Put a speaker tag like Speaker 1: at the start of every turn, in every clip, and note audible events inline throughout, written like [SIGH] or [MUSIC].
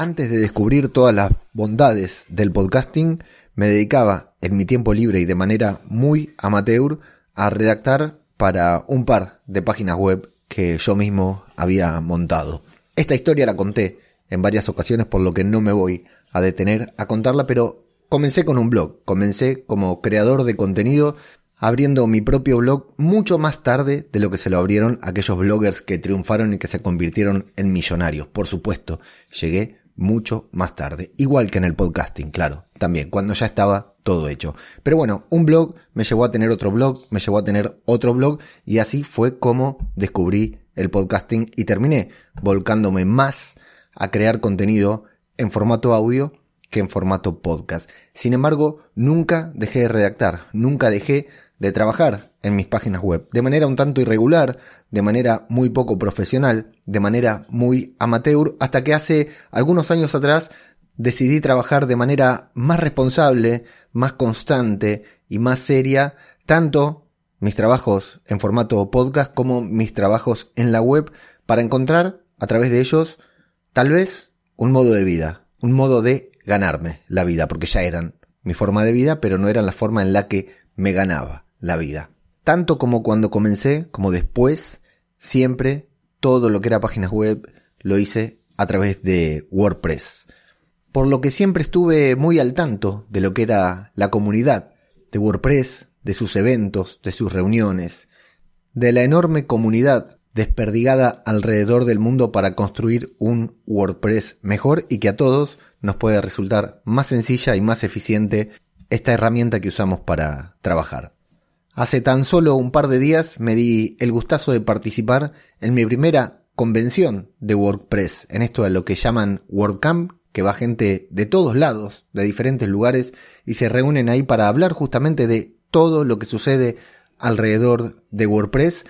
Speaker 1: Antes de descubrir todas las bondades del podcasting, me dedicaba en mi tiempo libre y de manera muy amateur a redactar para un par de páginas web que yo mismo había montado. Esta historia la conté en varias ocasiones, por lo que no me voy a detener a contarla, pero comencé con un blog, comencé como creador de contenido abriendo mi propio blog mucho más tarde de lo que se lo abrieron aquellos bloggers que triunfaron y que se convirtieron en millonarios. Por supuesto, llegué mucho más tarde. Igual que en el podcasting, claro, también, cuando ya estaba todo hecho. Pero bueno, un blog me llevó a tener otro blog, me llevó a tener otro blog y así fue como descubrí el podcasting y terminé volcándome más a crear contenido en formato audio que en formato podcast. Sin embargo, nunca dejé de redactar, nunca dejé de trabajar en mis páginas web, de manera un tanto irregular, de manera muy poco profesional, de manera muy amateur, hasta que hace algunos años atrás decidí trabajar de manera más responsable, más constante y más seria, tanto mis trabajos en formato podcast como mis trabajos en la web, para encontrar a través de ellos tal vez un modo de vida, un modo de ganarme la vida, porque ya eran mi forma de vida, pero no eran la forma en la que me ganaba la vida. Tanto como cuando comencé, como después, siempre todo lo que era páginas web lo hice a través de WordPress. Por lo que siempre estuve muy al tanto de lo que era la comunidad de WordPress, de sus eventos, de sus reuniones, de la enorme comunidad desperdigada alrededor del mundo para construir un WordPress mejor y que a todos nos puede resultar más sencilla y más eficiente esta herramienta que usamos para trabajar. Hace tan solo un par de días me di el gustazo de participar en mi primera convención de WordPress, en esto de lo que llaman WordCamp, que va gente de todos lados, de diferentes lugares, y se reúnen ahí para hablar justamente de todo lo que sucede alrededor de WordPress.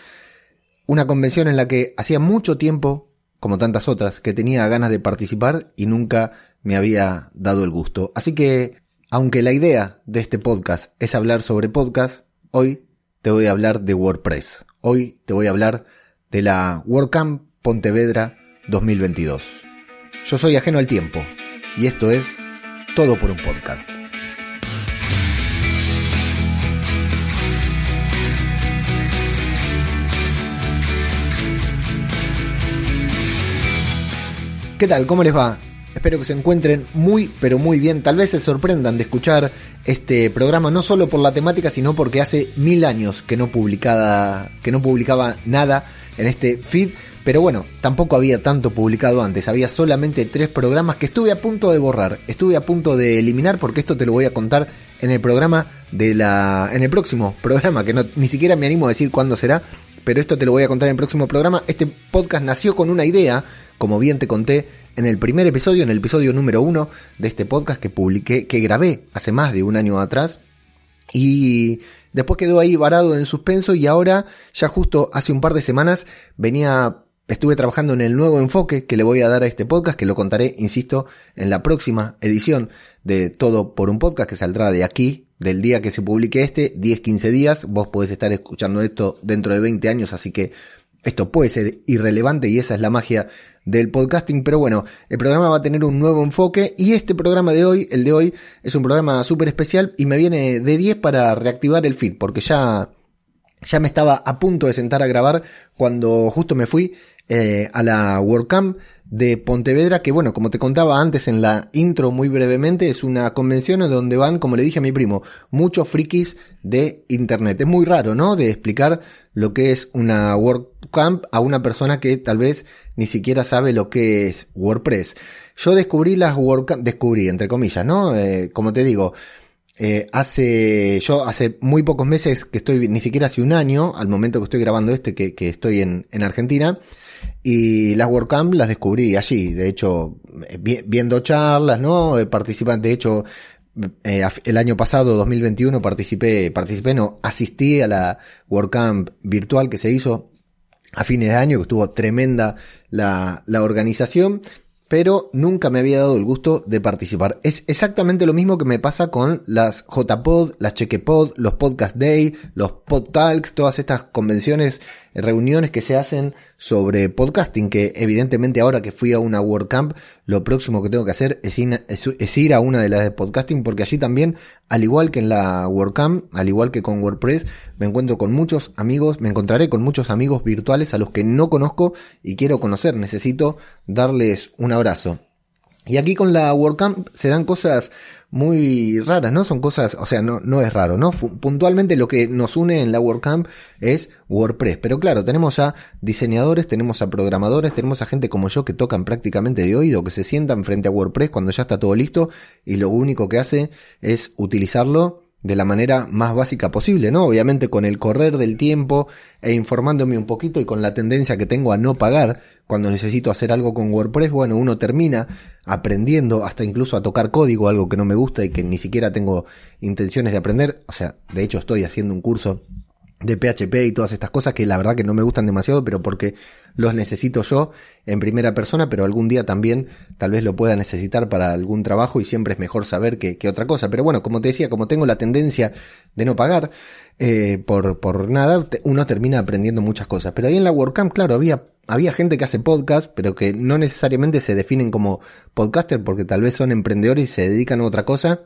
Speaker 1: Una convención en la que hacía mucho tiempo, como tantas otras, que tenía ganas de participar y nunca me había dado el gusto. Así que, aunque la idea de este podcast es hablar sobre podcast, Hoy te voy a hablar de WordPress. Hoy te voy a hablar de la WordCamp Pontevedra 2022. Yo soy ajeno al tiempo y esto es Todo por un podcast. ¿Qué tal? ¿Cómo les va? Espero que se encuentren muy, pero muy bien. Tal vez se sorprendan de escuchar este programa, no solo por la temática, sino porque hace mil años que no, publicada, que no publicaba nada en este feed. Pero bueno, tampoco había tanto publicado antes. Había solamente tres programas que estuve a punto de borrar. Estuve a punto de eliminar porque esto te lo voy a contar en el programa de la. en el próximo programa, que ni siquiera me animo a decir cuándo será. Pero esto te lo voy a contar en el próximo programa. Este podcast nació con una idea, como bien te conté en el primer episodio, en el episodio número uno de este podcast que publiqué, que grabé hace más de un año atrás. Y después quedó ahí varado en suspenso y ahora, ya justo hace un par de semanas, venía, estuve trabajando en el nuevo enfoque que le voy a dar a este podcast, que lo contaré, insisto, en la próxima edición de Todo por un podcast que saldrá de aquí, del día que se publique este, 10-15 días. Vos podés estar escuchando esto dentro de 20 años, así que esto puede ser irrelevante y esa es la magia del podcasting, pero bueno, el programa va a tener un nuevo enfoque y este programa de hoy, el de hoy, es un programa súper especial y me viene de 10 para reactivar el feed, porque ya, ya me estaba a punto de sentar a grabar cuando justo me fui eh, a la WordCamp de Pontevedra, que bueno, como te contaba antes en la intro muy brevemente, es una convención donde van, como le dije a mi primo, muchos frikis de Internet. Es muy raro, ¿no? De explicar lo que es una WordCamp a una persona que tal vez ni siquiera sabe lo que es WordPress. Yo descubrí las WordCamp, descubrí, entre comillas, ¿no? Eh, como te digo, eh, hace, yo hace muy pocos meses que estoy, ni siquiera hace un año, al momento que estoy grabando este, que, estoy en, en Argentina, y las WordCamp las descubrí allí, de hecho, viendo charlas, ¿no? Eh, Participan, de hecho, eh, el año pasado, 2021, participé, participé, no, asistí a la WordCamp virtual que se hizo a fines de año, que estuvo tremenda la, la organización, pero nunca me había dado el gusto de participar. Es exactamente lo mismo que me pasa con las JPod, las Chequepod, los Podcast Day, los Pod Talks, todas estas convenciones reuniones que se hacen sobre podcasting, que evidentemente ahora que fui a una WordCamp, lo próximo que tengo que hacer es ir, a una de las de podcasting, porque allí también, al igual que en la WordCamp, al igual que con WordPress, me encuentro con muchos amigos, me encontraré con muchos amigos virtuales a los que no conozco y quiero conocer, necesito darles un abrazo. Y aquí con la WordCamp se dan cosas muy raras, ¿no? Son cosas, o sea, no, no es raro, ¿no? Puntualmente lo que nos une en la WordCamp es WordPress. Pero claro, tenemos a diseñadores, tenemos a programadores, tenemos a gente como yo que tocan prácticamente de oído, que se sientan frente a WordPress cuando ya está todo listo y lo único que hace es utilizarlo de la manera más básica posible, ¿no? Obviamente con el correr del tiempo e informándome un poquito y con la tendencia que tengo a no pagar cuando necesito hacer algo con WordPress, bueno, uno termina aprendiendo hasta incluso a tocar código, algo que no me gusta y que ni siquiera tengo intenciones de aprender, o sea, de hecho estoy haciendo un curso de PHP y todas estas cosas que la verdad que no me gustan demasiado, pero porque los necesito yo en primera persona, pero algún día también tal vez lo pueda necesitar para algún trabajo y siempre es mejor saber que, otra cosa. Pero bueno, como te decía, como tengo la tendencia de no pagar eh, por, por nada, uno termina aprendiendo muchas cosas. Pero ahí en la WordCamp, claro, había, había gente que hace podcast, pero que no necesariamente se definen como podcaster porque tal vez son emprendedores y se dedican a otra cosa.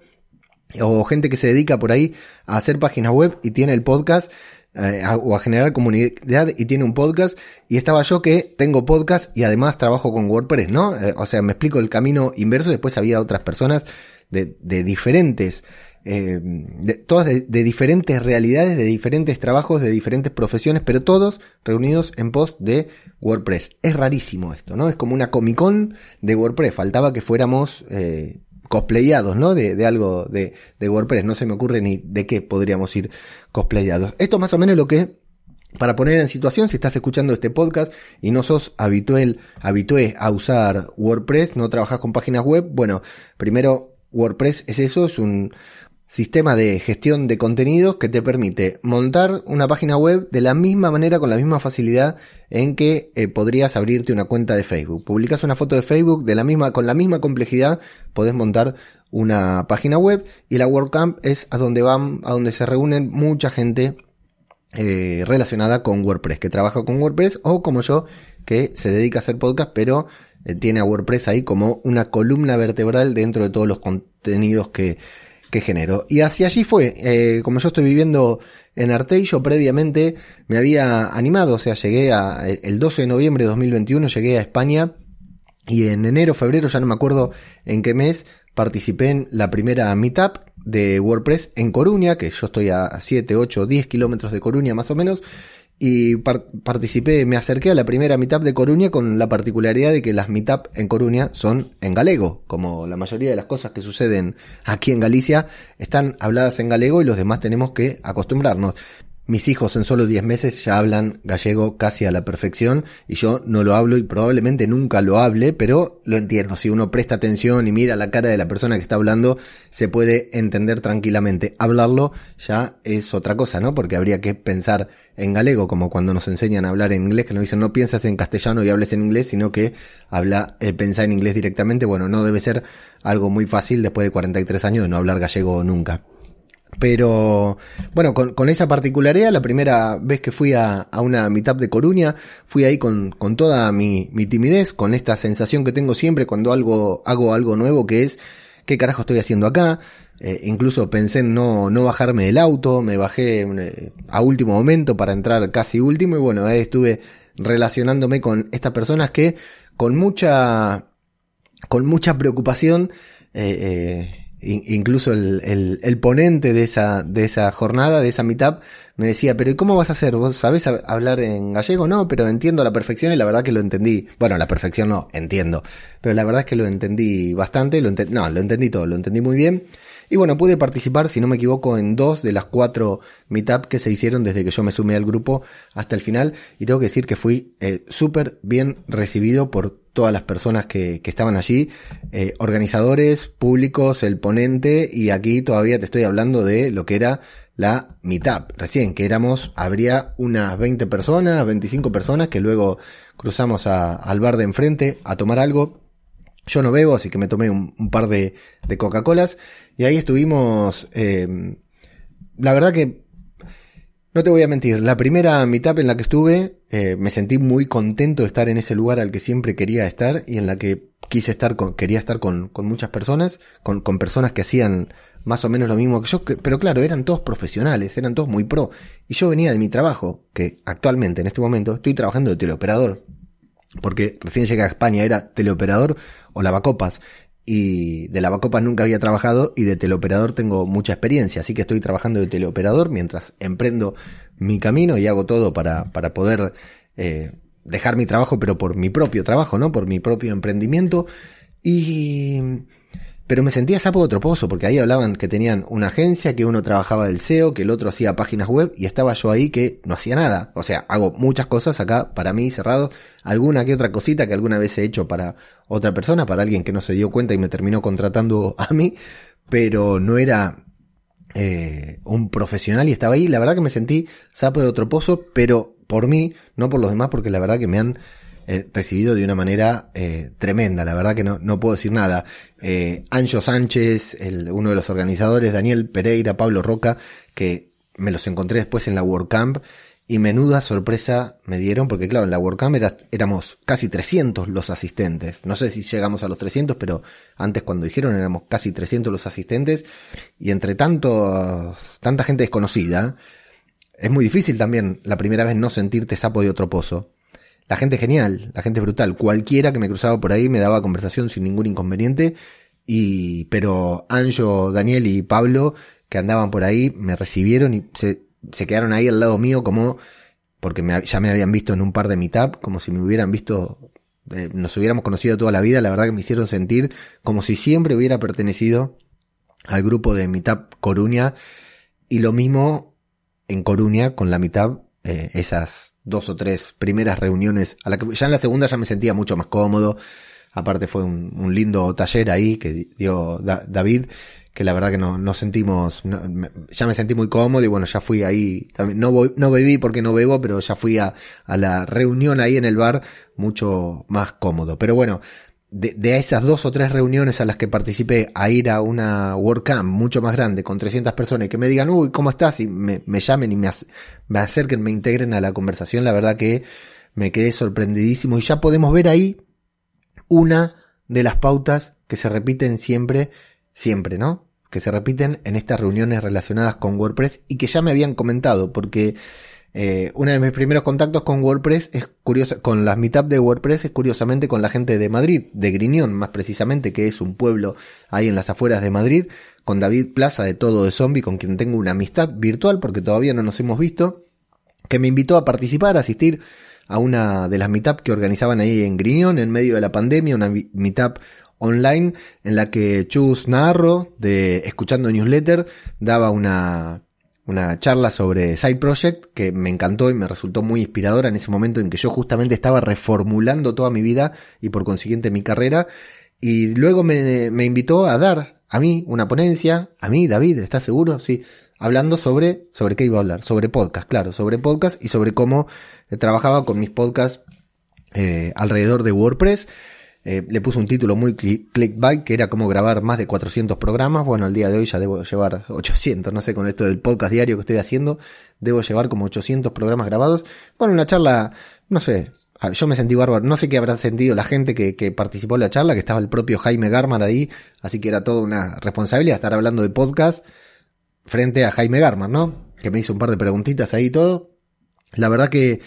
Speaker 1: O gente que se dedica por ahí a hacer páginas web y tiene el podcast eh, o a generar comunidad y tiene un podcast y estaba yo que tengo podcast y además trabajo con WordPress, ¿no? Eh, o sea, me explico el camino inverso, después había otras personas de, de diferentes, eh, de, todas de, diferentes realidades, de diferentes trabajos, de diferentes profesiones, pero todos reunidos en post de WordPress. Es rarísimo esto, ¿no? Es como una Comic Con de WordPress, faltaba que fuéramos eh, cosplayados, ¿no? De, de algo de, de, WordPress. No se me ocurre ni de qué podríamos ir cosplayados. Esto más o menos lo que, para poner en situación, si estás escuchando este podcast y no sos habitual, habitué a usar WordPress, no trabajas con páginas web, bueno, primero WordPress es eso, es un, sistema de gestión de contenidos que te permite montar una página web de la misma manera, con la misma facilidad en que eh, podrías abrirte una cuenta de Facebook. Publicas una foto de Facebook de la misma, con la misma complejidad, podés montar una página web y la WordCamp es a donde van, a donde se reúnen mucha gente eh, relacionada con WordPress, que trabaja con WordPress o como yo, que se dedica a hacer podcast, pero eh, tiene a WordPress ahí como una columna vertebral dentro de todos los contenidos que que genero. Y hacia allí fue, eh, como yo estoy viviendo en Arte, yo previamente me había animado, o sea, llegué a, el 12 de noviembre de 2021 llegué a España y en enero, febrero, ya no me acuerdo en qué mes, participé en la primera meetup de WordPress en Coruña, que yo estoy a 7, 8, 10 kilómetros de Coruña más o menos, y participé, me acerqué a la primera meetup de Coruña con la particularidad de que las meetup en Coruña son en galego, como la mayoría de las cosas que suceden aquí en Galicia están habladas en galego y los demás tenemos que acostumbrarnos. Mis hijos en solo 10 meses ya hablan gallego casi a la perfección y yo no lo hablo y probablemente nunca lo hable, pero lo entiendo. Si uno presta atención y mira la cara de la persona que está hablando, se puede entender tranquilamente. Hablarlo ya es otra cosa, ¿no? Porque habría que pensar en galego, como cuando nos enseñan a hablar en inglés, que nos dicen no piensas en castellano y hables en inglés, sino que habla, eh, pensar en inglés directamente. Bueno, no debe ser algo muy fácil después de 43 años de no hablar gallego nunca. Pero bueno, con, esa particularidad, la primera vez que fui a, a una meetup de Coruña, fui ahí con, con toda mi, mi, timidez, con esta sensación que tengo siempre cuando algo, hago algo nuevo, que es, ¿qué carajo estoy haciendo acá? Eh, incluso pensé en no, no bajarme del auto, me bajé eh, a último momento para entrar casi último y bueno, ahí estuve relacionándome con estas personas que con mucha, con mucha preocupación, eh, eh incluso el, el, ponente de esa, de esa jornada, de esa meetup, me decía, pero ¿y cómo vas a hacer? ¿Vos sabés hablar en gallego? No, pero entiendo la perfección y la verdad que lo entendí. Bueno, la perfección no, entiendo. Pero la verdad es que lo entendí bastante, lo no, lo entendí todo, lo entendí muy bien. Y bueno, pude participar, si no me equivoco, en dos de las cuatro meetup que se hicieron desde que yo me sumé al grupo hasta el final. Y tengo que decir que fui eh, súper bien recibido por todas las personas que, estaban allí, eh, organizadores, públicos, el ponente, y aquí todavía te estoy hablando de lo que era la meetup. Recién que éramos, habría unas 20 personas, 25 personas que luego cruzamos a, al bar de enfrente a tomar algo. Yo no bebo, así que me tomé un, par de, Coca-Colas y ahí estuvimos, eh, la verdad que No te voy a mentir, la primera meetup en la que estuve eh, me sentí muy contento de estar en ese lugar al que siempre quería estar y en la que quise estar con, quería estar con, con muchas personas, con, con, personas que hacían más o menos lo mismo que yo, pero claro, eran todos profesionales, eran todos muy pro. Y yo venía de mi trabajo, que actualmente, en este momento, estoy trabajando de teleoperador. Porque recién llegué a España, era teleoperador o lavacopas. Y de lavacopas nunca había trabajado y de teleoperador tengo mucha experiencia. Así que estoy trabajando de teleoperador mientras emprendo mi camino y hago todo para, para poder eh, dejar mi trabajo, pero por mi propio trabajo, ¿no? Por mi propio emprendimiento. Y pero me sentía sapo de otro pozo, porque ahí hablaban que tenían una agencia, que uno trabajaba del SEO, que el otro hacía páginas web, y estaba yo ahí que no hacía nada. O sea, hago muchas cosas acá para mí cerrado, alguna que otra cosita que alguna vez he hecho para otra persona, para alguien que no se dio cuenta y me terminó contratando [LAUGHS] a mí, pero no era eh, un profesional y estaba ahí. La verdad que me sentí sapo de otro pozo, pero por mí, no por los demás, porque la verdad que me han eh, recibido de una manera eh, tremenda. La verdad que no, no puedo decir nada. Eh, Ancho Sánchez, el, uno de los organizadores, Daniel Pereira, Pablo Roca, que me los encontré después en la WordCamp y menuda sorpresa me dieron porque claro, en la WordCamp era, éramos casi 300 los asistentes. No sé si llegamos a los 300, pero antes cuando dijeron éramos casi 300 los asistentes y entre tanto, tanta gente desconocida, es muy difícil también la primera vez no sentirte sapo de otro pozo. La gente genial, la gente brutal. Cualquiera que me cruzaba por ahí me daba conversación sin ningún inconveniente. Y, pero Anjo, Daniel y Pablo, que andaban por ahí, me recibieron y se, se quedaron ahí al lado mío como, porque me, ya me habían visto en un par de meetup, como si me hubieran visto, eh, nos hubiéramos conocido toda la vida. La verdad que me hicieron sentir como si siempre hubiera pertenecido al grupo de Meetup Coruña. Y lo mismo en Coruña con la Meetup, eh, esas dos o tres primeras reuniones, a la que ya en la segunda ya me sentía mucho más cómodo. Aparte fue un, lindo taller ahí que dio David, que la verdad que no, no sentimos, ya me sentí muy cómodo y bueno, ya fui ahí, también, no, no bebí porque no bebo, pero ya fui a, a la reunión ahí en el bar mucho más cómodo. Pero bueno, de, esas dos o tres reuniones a las que participé a ir a una WordCamp mucho más grande con 300 personas y que me digan, uy, ¿cómo estás? Y me, llamen y me, me acerquen, me integren a la conversación, la verdad que me quedé sorprendidísimo y ya podemos ver ahí una de las pautas que se repiten siempre, siempre, ¿no? Que se repiten en estas reuniones relacionadas con WordPress y que ya me habían comentado porque eh, uno de mis primeros contactos con WordPress es curioso, con las meetup de WordPress es curiosamente con la gente de Madrid, de Griñón más precisamente, que es un pueblo ahí en las afueras de Madrid, con David Plaza de Todo de Zombie, con quien tengo una amistad virtual porque todavía no nos hemos visto, que me invitó a participar, a asistir a una de las meetup que organizaban ahí en Griñón en medio de la pandemia, una meetup online en la que Chus Narro de Escuchando Newsletter daba una una charla sobre Side Project que me encantó y me resultó muy inspiradora en ese momento en que yo justamente estaba reformulando toda mi vida y por consiguiente mi carrera. Y luego me, me invitó a dar a mí una ponencia, a mí, David, ¿estás seguro? Sí, hablando sobre, sobre qué iba a hablar, sobre podcast, claro, sobre podcast y sobre cómo trabajaba con mis podcasts eh, alrededor de WordPress. Eh, le puse un título muy clickbait que era como grabar más de 400 programas. Bueno, al día de hoy ya debo llevar 800, no sé, con esto del podcast diario que estoy haciendo, debo llevar como 800 programas grabados. Bueno, una charla, no sé, yo me sentí bárbaro. No sé qué habrá sentido la gente que, que, participó en la charla, que estaba el propio Jaime Garman ahí, así que era toda una responsabilidad estar hablando de podcast frente a Jaime Garman, ¿no? Que me hizo un par de preguntitas ahí y todo. La verdad que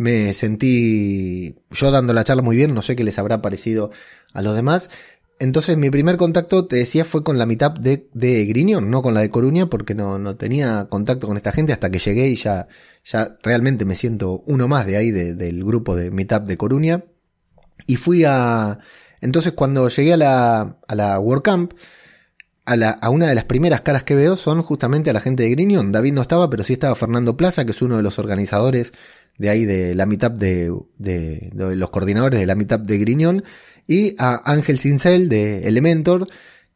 Speaker 1: me sentí yo dando la charla muy bien, no sé qué les habrá parecido a los demás. Entonces mi primer contacto, te decía, fue con la mitad de, de Griñón, no con la de Coruña, porque no, no tenía contacto con esta gente hasta que llegué y ya, ya realmente me siento uno más de ahí, del grupo de Meetup de Coruña. Y fui a... Entonces cuando llegué a la, a la WordCamp, a, la, a una de las primeras caras que veo son justamente a la gente de Griñón. David no estaba, pero sí estaba Fernando Plaza, que es uno de los organizadores de ahí de la mitad de, los coordinadores de la mitad de Griñón, y a Ángel Cincel de Elementor,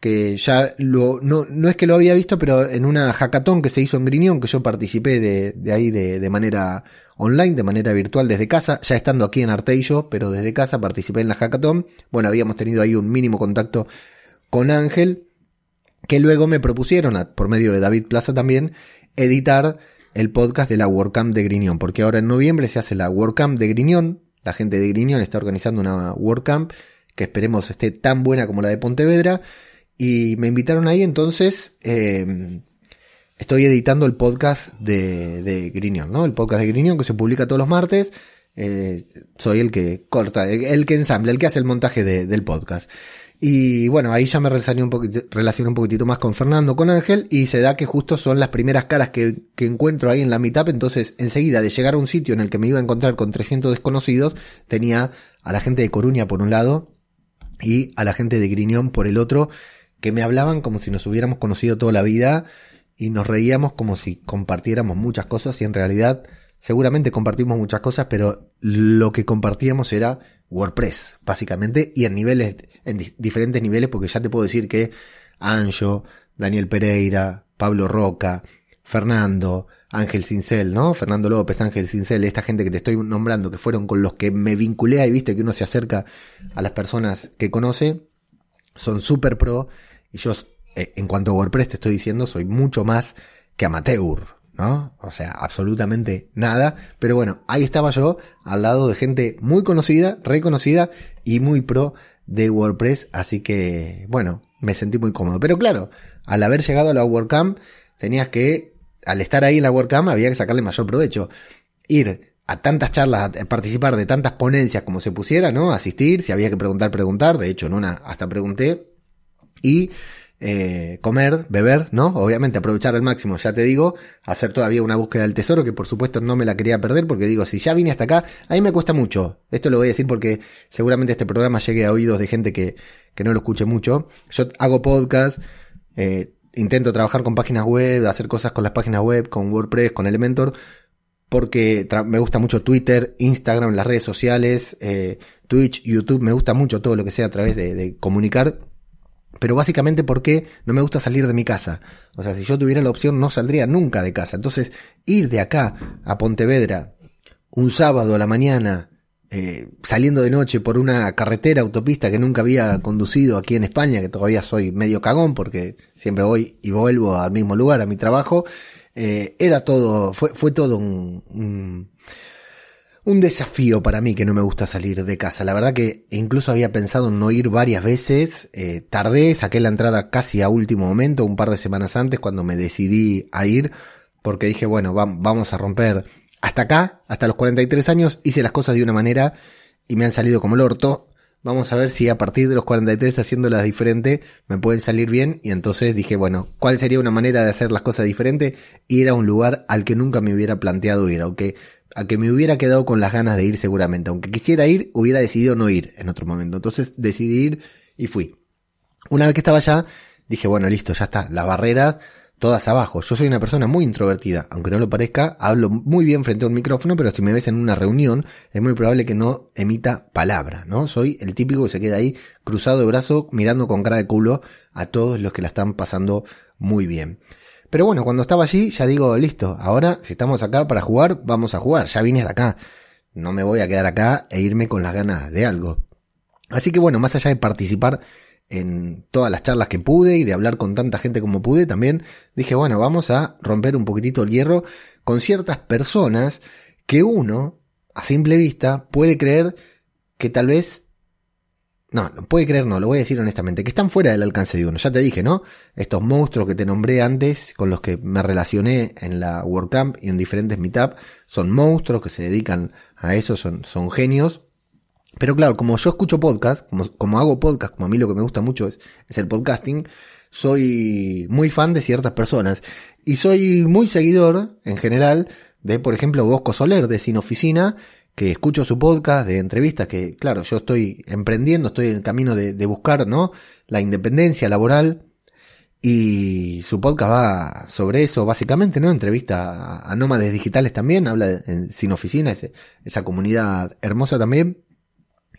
Speaker 1: que ya lo, no, no es que lo había visto, pero en una hackathon que se hizo en Griñón, que yo participé de, de ahí de, de, manera online, de manera virtual desde casa, ya estando aquí en Arteillo, pero desde casa participé en la hackathon. Bueno, habíamos tenido ahí un mínimo contacto con Ángel, que luego me propusieron, por medio de David Plaza también, editar el podcast de la WordCamp de Griñón, porque ahora en noviembre se hace la WordCamp de Griñón, la gente de Griñón está organizando una WordCamp que esperemos esté tan buena como la de Pontevedra, y me invitaron ahí, entonces eh, estoy editando el podcast de, de Griñón, ¿no? El podcast de Griñón que se publica todos los martes. Eh, soy el que corta, el, que ensambla, el que hace el montaje del podcast. Y bueno, ahí ya me relacioné un, poquitito más con Fernando, con Ángel, y se da que justo son las primeras caras que, que, encuentro ahí en la meetup, entonces enseguida de llegar a un sitio en el que me iba a encontrar con 300 desconocidos, tenía a la gente de Coruña por un lado y a la gente de Griñón por el otro, que me hablaban como si nos hubiéramos conocido toda la vida y nos reíamos como si compartiéramos muchas cosas y en realidad seguramente compartimos muchas cosas, pero lo que compartíamos era WordPress, básicamente, y en niveles, en diferentes niveles, porque ya te puedo decir que Anjo, Daniel Pereira, Pablo Roca, Fernando, Ángel Cincel, ¿no? Fernando López, Ángel Cincel, esta gente que te estoy nombrando, que fueron con los que me vinculé ahí, viste que uno se acerca a las personas que conoce, son súper pro, y yo, eh, en cuanto a WordPress te estoy diciendo, soy mucho más que amateur, ¿no? O sea, absolutamente nada. Pero bueno, ahí estaba yo al lado de gente muy conocida, reconocida y muy pro de WordPress. Así que, bueno, me sentí muy cómodo. Pero claro, al haber llegado a la WordCamp, tenías que, al estar ahí en la WordCamp, había que sacarle mayor provecho. Ir a tantas charlas, a participar de tantas ponencias como se pusiera, ¿no? Asistir, si había que preguntar, preguntar. De hecho, en una hasta pregunté. Y eh, comer, beber, ¿no? Obviamente aprovechar al máximo, ya te digo, hacer todavía una búsqueda del tesoro que por supuesto no me la quería perder porque digo, si ya vine hasta acá, a mí me cuesta mucho. Esto lo voy a decir porque seguramente este programa llegue a oídos de gente que, que no lo escuche mucho. Yo hago podcast, eh, intento trabajar con páginas web, hacer cosas con las páginas web, con WordPress, con Elementor, porque me gusta mucho Twitter, Instagram, las redes sociales, eh, Twitch, YouTube, me gusta mucho todo lo que sea a través de, de comunicar pero básicamente porque no me gusta salir de mi casa. O sea, si yo tuviera la opción no saldría nunca de casa. Entonces, ir de acá a Pontevedra un sábado a la mañana, eh, saliendo de noche por una carretera, autopista que nunca había conducido aquí en España, que todavía soy medio cagón porque siempre voy y vuelvo al mismo lugar, a mi trabajo, eh, era todo, fue, fue todo un un desafío para mí que no me gusta salir de casa. La verdad que incluso había pensado en no ir varias veces. Eh, tardé, saqué la entrada casi a último momento, un par de semanas antes, cuando me decidí a ir, porque dije, bueno, vamos a romper hasta acá, hasta los 43 años, hice las cosas de una manera y me han salido como el orto. Vamos a ver si a partir de los 43 haciéndolas diferente me pueden salir bien. Y entonces dije, bueno, ¿cuál sería una manera de hacer las cosas diferente? Ir a un lugar al que nunca me hubiera planteado ir, aunque a que me hubiera quedado con las ganas de ir seguramente. Aunque quisiera ir, hubiera decidido no ir en otro momento. Entonces decidí ir y fui. Una vez que estaba allá, dije, bueno, listo, ya está. Las barreras todas abajo. Yo soy una persona muy introvertida, aunque no lo parezca, hablo muy bien frente a un micrófono, pero si me ves en una reunión, es muy probable que no emita palabra, ¿no? Soy el típico que se queda ahí cruzado de brazo, mirando con cara de culo a todos los que la están pasando muy bien. Pero bueno, cuando estaba allí ya digo, listo, ahora si estamos acá para jugar, vamos a jugar, ya vine de acá. No me voy a quedar acá e irme con las ganas de algo. Así que bueno, más allá de participar en todas las charlas que pude y de hablar con tanta gente como pude, también dije, bueno, vamos a romper un poquitito el hierro con ciertas personas que uno, a simple vista, puede creer que tal vez no, no puede creer, no, lo voy a decir honestamente, que están fuera del alcance de uno. Ya te dije, ¿no? Estos monstruos que te nombré antes, con los que me relacioné en la WordCamp y en diferentes meetups, son monstruos que se dedican a eso, son, son genios. Pero claro, como yo escucho podcast, como, como hago podcast, como a mí lo que me gusta mucho es, es el podcasting, soy muy fan de ciertas personas. Y soy muy seguidor, en general, de, por ejemplo, Bosco Soler, de Sin Oficina, que escucho su podcast de entrevistas, que claro, yo estoy emprendiendo, estoy en el camino de, buscar, ¿no? La independencia laboral. Y su podcast va sobre eso, básicamente, ¿no? Entrevista a, nómades digitales también, habla sin oficina, esa comunidad hermosa también.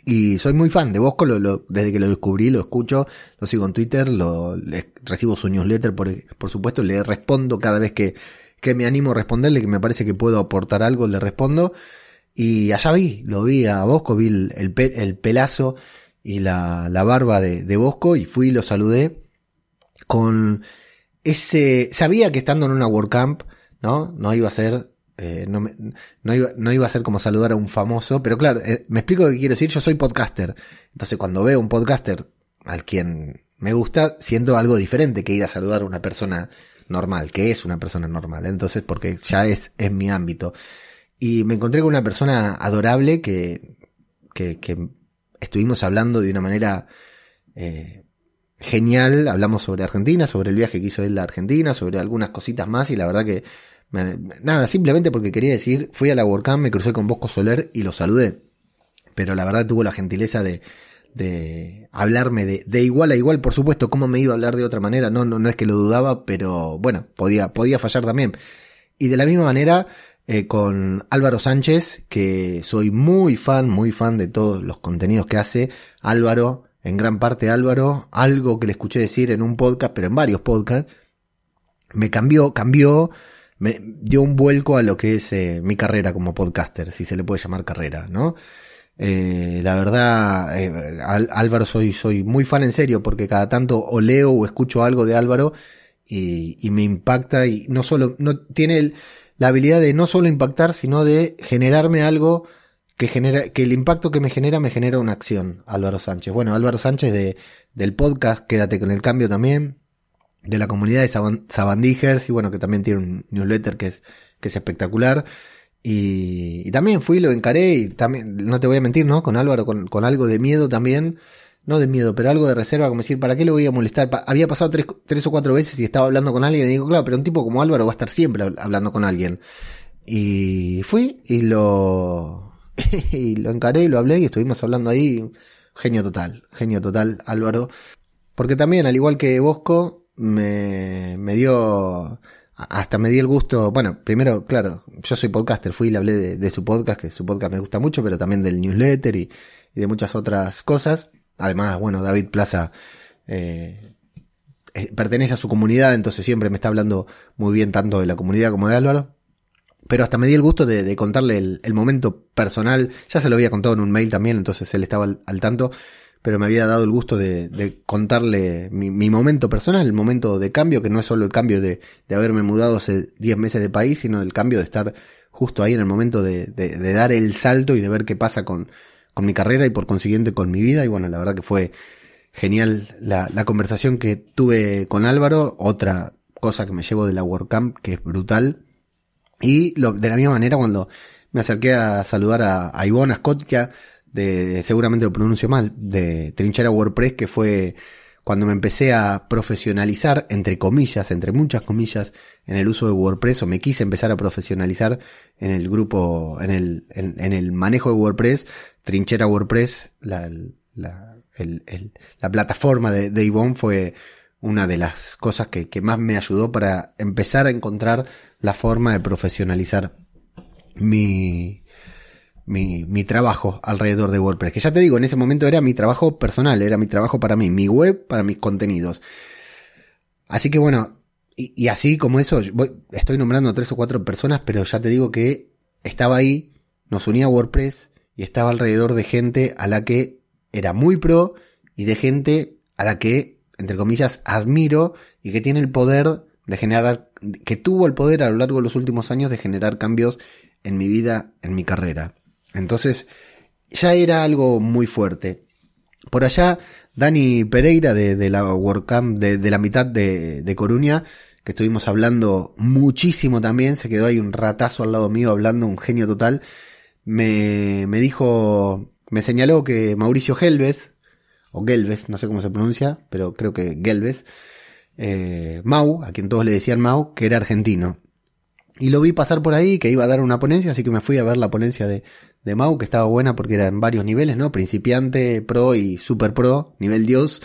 Speaker 1: Y soy muy fan de Bosco, lo, desde que lo descubrí, lo escucho, lo sigo en Twitter, lo, recibo su newsletter, por, por supuesto, le respondo cada vez que, que me animo a responderle, que me parece que puedo aportar algo, le respondo. Y allá vi, lo vi a Bosco, vi el, el, pelazo y la, la barba de, de, Bosco y fui y lo saludé con ese... Sabía que estando en una WordCamp, ¿no? No iba a ser, eh, no, me- no, iba, no iba a ser como saludar a un famoso, pero claro, eh, me explico qué quiero decir, yo soy podcaster. Entonces cuando veo un podcaster al quien me gusta, siento algo diferente que ir a saludar a una persona normal, que es una persona normal. Entonces, porque ya es, es mi ámbito. Y me encontré con una persona adorable que, que, estuvimos hablando de una manera eh, genial. Hablamos sobre Argentina, sobre el viaje que hizo él a Argentina, sobre algunas cositas más y la verdad que nada, simplemente porque quería decir, fui a la WordCamp, me crucé con Bosco Soler y lo saludé. Pero la verdad tuvo la gentileza de, de hablarme de, de igual a igual, por supuesto, cómo me iba a hablar de otra manera, no, no, no es que lo dudaba, pero bueno, podía, podía fallar también. Y de la misma manera, eh, con Álvaro Sánchez, que soy muy fan, muy fan de todos los contenidos que hace. Álvaro, en gran parte Álvaro, algo que le escuché decir en un podcast, pero en varios podcasts, me cambió, cambió, me dio un vuelco a lo que es eh, mi carrera como podcaster, si se le puede llamar carrera, ¿no? Eh, la verdad, eh, Álvaro soy, soy muy fan en serio, porque cada tanto o leo o escucho algo de Álvaro y, y me impacta y no solo, no tiene el- la habilidad de no solo impactar, sino de generarme algo que genera, que el impacto que me genera me genera una acción, Álvaro Sánchez. Bueno, Álvaro Sánchez de, del podcast Quédate con el cambio también, de la comunidad de Saban- Sabandijers y bueno, que también tiene un newsletter que es, que es espectacular. Y, y también fui, lo encaré y también, no te voy a mentir, ¿no? Con Álvaro, con, con algo de miedo también. No de miedo, pero algo de reserva, como decir, ¿para qué le voy a molestar? Había pasado tres, tres o cuatro veces y estaba hablando con alguien y digo, claro, pero un tipo como Álvaro va a estar siempre hab- hablando con alguien. Y fui y lo, [LAUGHS] y lo encaré y lo hablé y estuvimos hablando ahí. Genio total, genio total, Álvaro. Porque también, al igual que Bosco, me, me dio, hasta me dio el gusto, bueno, primero, claro, yo soy podcaster, fui y le hablé de, su podcast, que su podcast me gusta mucho, pero también del newsletter y de muchas otras cosas. Además, bueno, David Plaza eh, eh, pertenece a su comunidad, entonces siempre me está hablando muy bien tanto de la comunidad como de Álvaro. Pero hasta me di el gusto de, contarle el, momento personal. Ya se lo había contado en un mail también, entonces él estaba al, tanto. Pero me había dado el gusto de, contarle mi, momento personal, el momento de cambio, que no es solo el cambio de, de haberme mudado hace 10 meses de país, sino el cambio de estar justo ahí en el momento de, de dar el salto y de ver qué pasa con, con mi carrera y por consiguiente con mi vida. Y bueno, la verdad que fue genial la, la conversación que tuve con Álvaro. Otra cosa que me llevo de la WordCamp, que es brutal. Y lo, de la misma manera cuando me acerqué a saludar a, a Ivonne Ascotia, de, seguramente lo pronuncio mal, de Trinchera WordPress, que fue cuando me empecé a profesionalizar, entre comillas, entre muchas comillas, en el uso de WordPress, o me quise empezar a profesionalizar en el grupo, en el, en, el manejo de WordPress, Trinchera WordPress, la, la, el, el, la plataforma de, de fue una de las cosas que más me ayudó para empezar a encontrar la forma de profesionalizar mi, mi, mi trabajo alrededor de WordPress. Que ya te digo, en ese momento era mi trabajo personal, era mi trabajo para mí, mi web para mis contenidos. Así que bueno, y, así como eso, voy, estoy nombrando tres o cuatro personas, pero ya te digo que estaba ahí, nos unía WordPress y estaba alrededor de gente a la que era muy pro y de gente a la que, entre comillas, admiro y que tiene el poder de generar, que tuvo el poder a lo largo de los últimos años de generar cambios en mi vida, en mi carrera. Entonces, ya era algo muy fuerte. Por allá, Dani Pereira de, la WordCamp de, de, la mitad de, Coruña, que estuvimos hablando muchísimo también, se quedó ahí un ratazo al lado mío hablando, un genio total, me, me dijo, me señaló que Mauricio Gelves, o Gelves, no sé cómo se pronuncia, pero creo que Gelves, eh, Mau, a quien todos le decían Mau, que era argentino. Y lo vi pasar por ahí, que iba a dar una ponencia, así que me fui a ver la ponencia de, de Mau, que estaba buena porque era en varios niveles, ¿no? Principiante, pro y super pro, nivel dios.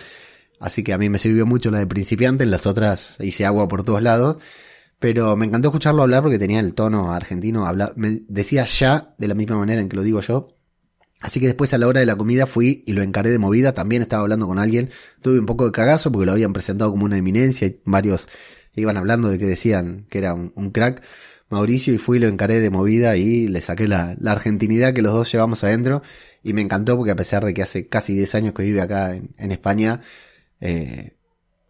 Speaker 1: Así que a mí me sirvió mucho la de principiante, en las otras hice agua por todos lados. Pero me encantó escucharlo hablar porque tenía el tono argentino, habla, me decía ya de la misma manera en que lo digo yo. Así que después a la hora de la comida fui y lo encaré de movida, también estaba hablando con alguien, tuve un poco de cagazo porque lo habían presentado como una eminencia y varios iban hablando de que decían que era un, un crack. Mauricio y fui lo encaré de movida y le saqué la, la, argentinidad que los dos llevamos adentro y me encantó porque a pesar de que hace casi 10 años que vive acá en, en España, eh,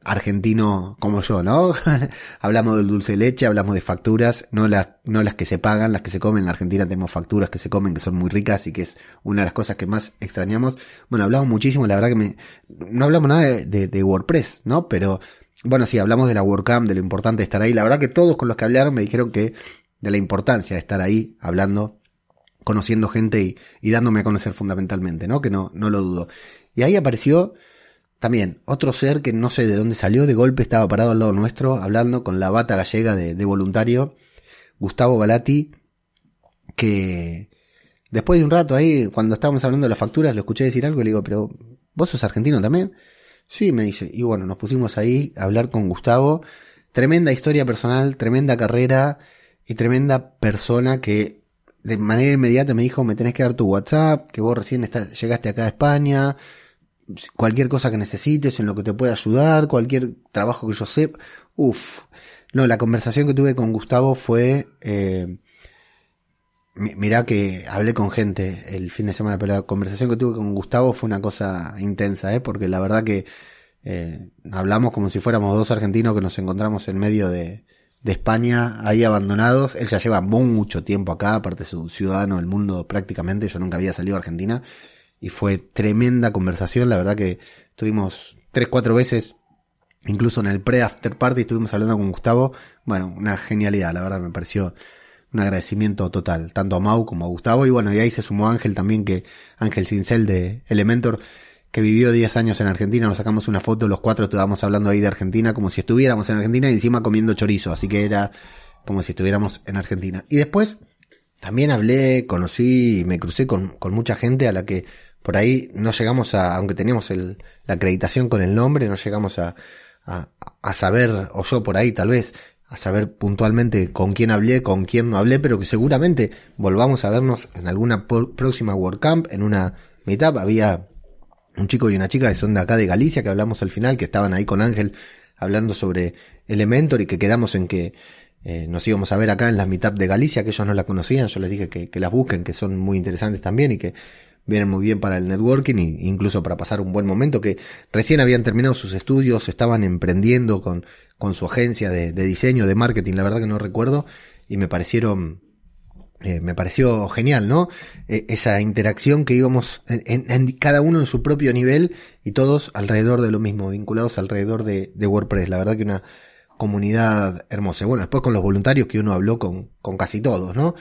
Speaker 1: argentino como yo, ¿no? [LAUGHS] hablamos del dulce de leche, hablamos de facturas, no las, no las que se pagan, las que se comen. En la Argentina tenemos facturas que se comen, que son muy ricas y que es una de las cosas que más extrañamos. Bueno, hablamos muchísimo, la verdad que me, no hablamos nada de, de, WordPress, ¿no? Pero, bueno, sí, hablamos de la WordCamp, de lo importante de estar ahí. La verdad que todos con los que hablaron me dijeron que de la importancia de estar ahí hablando, conociendo gente y, y dándome a conocer fundamentalmente, ¿no? Que no, no lo dudo. Y ahí apareció, también, otro ser que no sé de dónde salió, de golpe estaba parado al lado nuestro, hablando con la bata gallega de, voluntario, Gustavo Galati, que después de un rato ahí, cuando estábamos hablando de las facturas, lo escuché decir algo y le digo, pero ¿vos sos argentino también? Sí, me dice. Y bueno, nos pusimos ahí a hablar con Gustavo. Tremenda historia personal, tremenda carrera y tremenda persona que de manera inmediata me dijo, me tenés que dar tu WhatsApp, que vos recién llegaste acá a España, cualquier cosa que necesites, en lo que te pueda ayudar, cualquier trabajo que yo sepa. Uf. No, la conversación que tuve con Gustavo fue... Eh, mirá que hablé con gente el fin de semana, pero la conversación que tuve con Gustavo fue una cosa intensa, ¿eh? porque la verdad que eh, hablamos como si fuéramos dos argentinos que nos encontramos en medio de, de España, ahí abandonados. Él ya lleva mucho tiempo acá, aparte es un ciudadano del mundo prácticamente, yo nunca había salido a Argentina y fue tremenda conversación. La verdad que tuvimos tres, cuatro veces, incluso en el pre-after party estuvimos hablando con Gustavo. Bueno, una genialidad, la verdad me pareció un agradecimiento total, tanto a Mau como a Gustavo. Y bueno, y ahí se sumó Ángel también, que Ángel Cincel de Elementor, que vivió 10 años en Argentina. Nos sacamos una foto, los cuatro estábamos hablando ahí de Argentina, como si estuviéramos en Argentina y encima comiendo chorizo. Así que era como si estuviéramos en Argentina. Y después también hablé, conocí me crucé con, con mucha gente a la que por ahí no llegamos a, aunque teníamos el, la acreditación con el nombre, no llegamos a, a, saber, o yo por ahí tal vez, a saber puntualmente con quién hablé, con quién no hablé, pero que seguramente volvamos a vernos en alguna próxima WordCamp, en una meetup. Había un chico y una chica que son de acá de Galicia, que hablamos al final, que estaban ahí con Ángel hablando sobre Elementor y que quedamos en que eh, nos íbamos a ver acá en la meetup de Galicia, que ellos no la conocían, yo les dije que, que las busquen, que son muy interesantes también y que vienen muy bien para el networking e incluso para pasar un buen momento, que recién habían terminado sus estudios, estaban emprendiendo con, con su agencia de, diseño, de marketing, la verdad que no recuerdo, y me parecieron, eh, me pareció genial, ¿no? E, esa interacción que íbamos en, cada uno en su propio nivel y todos alrededor de lo mismo, vinculados alrededor de, WordPress. La verdad que una comunidad hermosa. Bueno, después con los voluntarios que uno habló con, con casi todos, ¿no?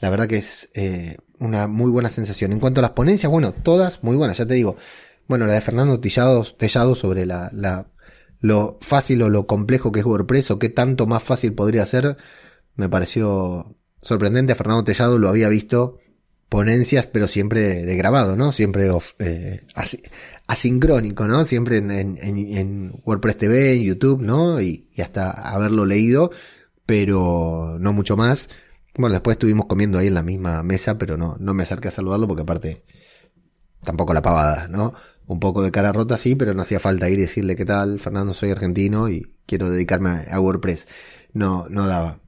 Speaker 1: La verdad que es eh, una muy buena sensación. En cuanto a las ponencias, bueno, todas muy buenas, ya te digo. Bueno, la de Fernando Tellado, Tellado sobre la, lo fácil o lo complejo que es WordPress o qué tanto más fácil podría ser, me pareció sorprendente. Fernando Tellado lo había visto ponencias, pero siempre de, grabado, ¿no? Siempre eh, asincrónico, ¿no? Siempre en, en, WordPress TV, en YouTube, ¿no? Y, y, hasta haberlo leído, pero no mucho más. Bueno, después estuvimos comiendo ahí en la misma mesa, pero no, no me acerqué a saludarlo porque aparte tampoco la pavada, ¿no? Un poco de cara rota sí, pero no hacía falta ir y decirle qué tal, Fernando, soy argentino y quiero dedicarme a WordPress. No, no daba.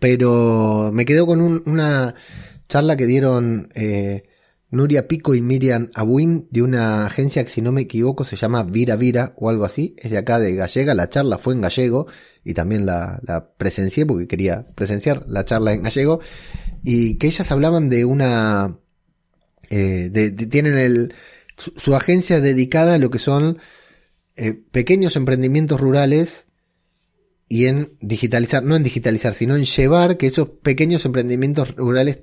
Speaker 1: Pero me quedo con una charla que dieron eh, Nuria Pico y Miriam Abuin de una agencia que si no me equivoco se llama Vira Vira o algo así, es de acá de Gallega, la charla fue en gallego y también la, la presencié porque quería presenciar la charla en gallego y que ellas hablaban de una, eh, tienen el, su, agencia dedicada a lo que son eh, pequeños emprendimientos rurales y en digitalizar, no en digitalizar, sino en llevar que esos pequeños emprendimientos rurales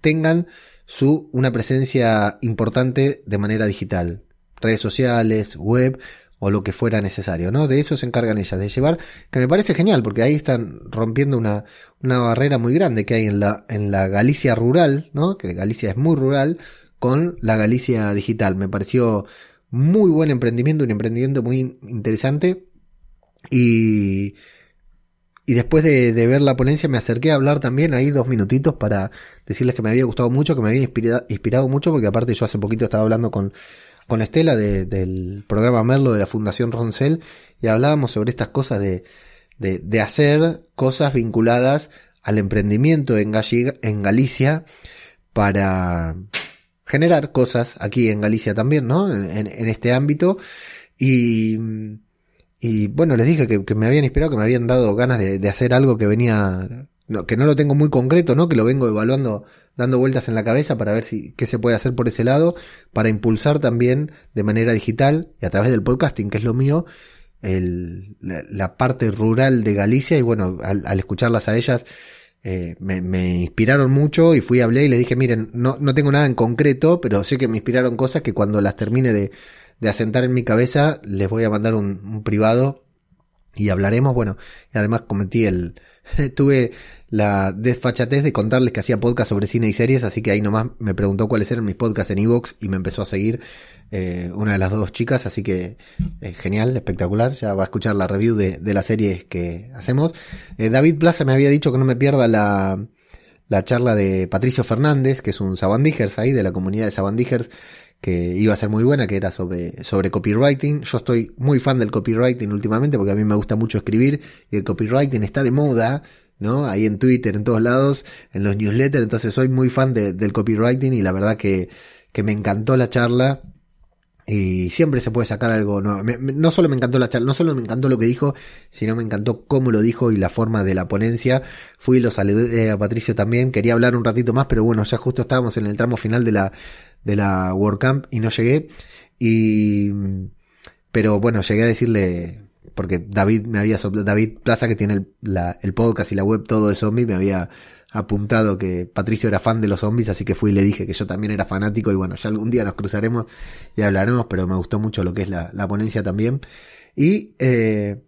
Speaker 1: tengan su, una presencia importante de manera digital. Redes sociales, web o lo que fuera necesario, ¿no? De eso se encargan ellas, de llevar, que me parece genial, porque ahí están rompiendo una, una barrera muy grande que hay en la, en la Galicia rural, ¿no? Que Galicia es muy rural, con la Galicia digital. Me pareció muy buen emprendimiento, un emprendimiento muy interesante. Y, y después de, ver la ponencia me acerqué a hablar también ahí dos minutitos para decirles que me había gustado mucho, que me había inspirado, mucho, porque aparte yo hace poquito estaba hablando con, con Estela del programa Merlo de la Fundación Roncel y hablábamos sobre estas cosas de, de, hacer cosas vinculadas al emprendimiento en, en Galicia para generar cosas aquí en Galicia también, ¿no? En, en este ámbito y Y bueno, les dije que, me habían inspirado, que me habían dado ganas de, hacer algo que venía, que no lo tengo muy concreto, ¿no? Que lo vengo evaluando, dando vueltas en la cabeza para ver si, qué se puede hacer por ese lado, para impulsar también de manera digital y a través del podcasting, que es lo mío, el, la, parte rural de Galicia y bueno, al, escucharlas a ellas, eh, me, me, inspiraron mucho y fui, hablé y le dije, miren, no, no tengo nada en concreto, pero sé que me inspiraron cosas que cuando las termine de, de asentar en mi cabeza, les voy a mandar un, privado y hablaremos. Bueno, y además cometí el, [LAUGHS] tuve la desfachatez de contarles que hacía podcast sobre cine y series, así que ahí nomás me preguntó cuáles eran mis podcasts en Evox y me empezó a seguir eh, una de las dos chicas, así que eh, genial, espectacular, ya va a escuchar la review de, de las series que hacemos. Eh, David Plaza me había dicho que no me pierda la, la charla de Patricio Fernández, que es un Sabandijers ahí, de la comunidad de Sabandijers, que iba a ser muy buena, que era sobre, sobre copywriting. Yo estoy muy fan del copywriting últimamente porque a mí me gusta mucho escribir y el copywriting está de moda, ¿no? Ahí en Twitter, en todos lados, en los newsletters, entonces soy muy fan del copywriting y la verdad que, que me encantó la charla. Y siempre se puede sacar algo. No, no solo me encantó la charla, no solo me encantó lo que dijo, sino me encantó cómo lo dijo y la forma de la ponencia. Fui y lo saludé a Patricio también. Quería hablar un ratito más, pero bueno, ya justo estábamos en el tramo final de la, de la WordCamp y no llegué. Y, pero bueno, llegué a decirle, porque David me había David Plaza que tiene el, el podcast y la web todo de zombie, me había apuntado que Patricio era fan de los zombies, así que fui y le dije que yo también era fanático y bueno, ya algún día nos cruzaremos y hablaremos, pero me gustó mucho lo que es la, la ponencia también. Y eh,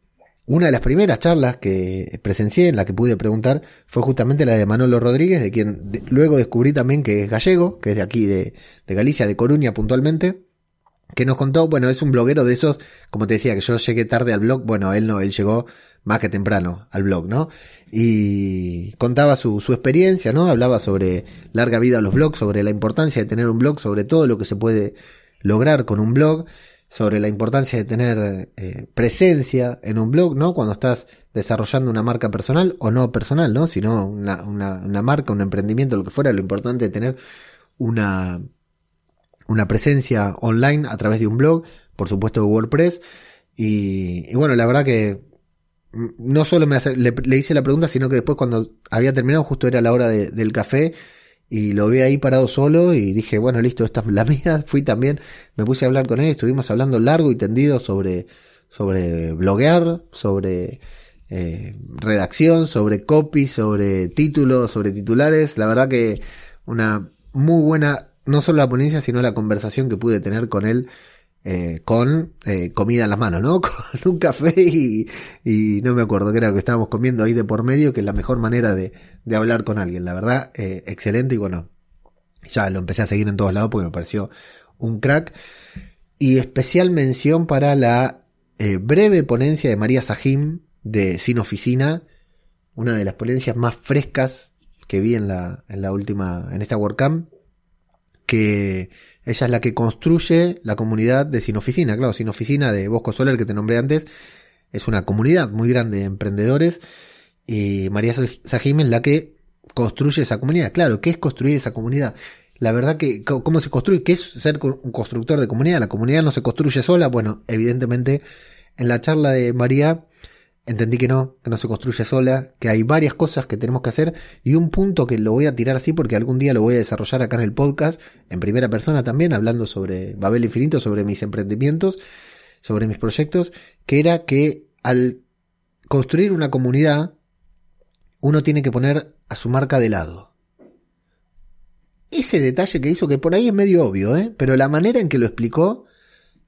Speaker 1: una de las primeras charlas que presencié, en la que pude preguntar, fue justamente la de Manolo Rodríguez, de quien luego descubrí también que es gallego, que es de aquí, de, Galicia, de Coruña puntualmente, que nos contó, bueno, es un bloguero de esos, como te decía, que yo llegué tarde al blog, bueno, él no, él llegó más que temprano al blog, ¿no? Y contaba su, su experiencia, ¿no? Hablaba sobre larga vida a los blogs, sobre la importancia de tener un blog, sobre todo lo que se puede lograr con un blog sobre la importancia de tener eh, presencia en un blog, ¿no? Cuando estás desarrollando una marca personal o no personal, ¿no? Sino una, una, una marca, un emprendimiento, lo que fuera, lo importante es tener una, una presencia online a través de un blog, por supuesto de WordPress. Y, bueno, la verdad que no solo me hace, le, hice la pregunta, sino que después cuando había terminado, justo era la hora del café, y lo vi ahí parado solo y dije, bueno, listo, esta es la [LAUGHS] mía. Fui también, me puse a hablar con él, estuvimos hablando largo y tendido sobre, sobre bloguear, sobre eh, redacción, sobre copy, sobre títulos, sobre titulares. La verdad que una muy buena, no solo la ponencia, sino la conversación que pude tener con él eh, con eh, comida en las manos, ¿no? [LAUGHS] Con un café y, y, no me acuerdo qué era lo que estábamos comiendo ahí de por medio, que es la mejor manera de, de hablar con alguien. La verdad, eh, excelente y bueno, ya lo empecé a seguir en todos lados porque me pareció un crack. Y especial mención para la breve ponencia de María Sajim de Sin Oficina, una de las ponencias más frescas que vi en la, en la última, en esta WordCamp, que ella es la que construye la comunidad de Sin Oficina. Claro, Sin Oficina de Bosco Soler que te nombré antes es una comunidad muy grande de emprendedores y María Sajim es la que construye esa comunidad. Claro, ¿qué es construir esa comunidad? La verdad que, ¿cómo se construye? ¿Qué es ser un constructor de comunidad? La comunidad no se construye sola. Bueno, evidentemente, en la charla de María entendí que no, que no se construye sola, que hay varias cosas que tenemos que hacer y un punto que lo voy a tirar así porque algún día lo voy a desarrollar acá en el podcast, en primera persona también, hablando sobre Babel Infinito, sobre mis emprendimientos, sobre mis proyectos, que era que al construir una comunidad, uno tiene que poner a su marca de lado. Ese detalle que hizo, que por ahí es medio obvio, ¿eh? pero la manera en que lo explicó,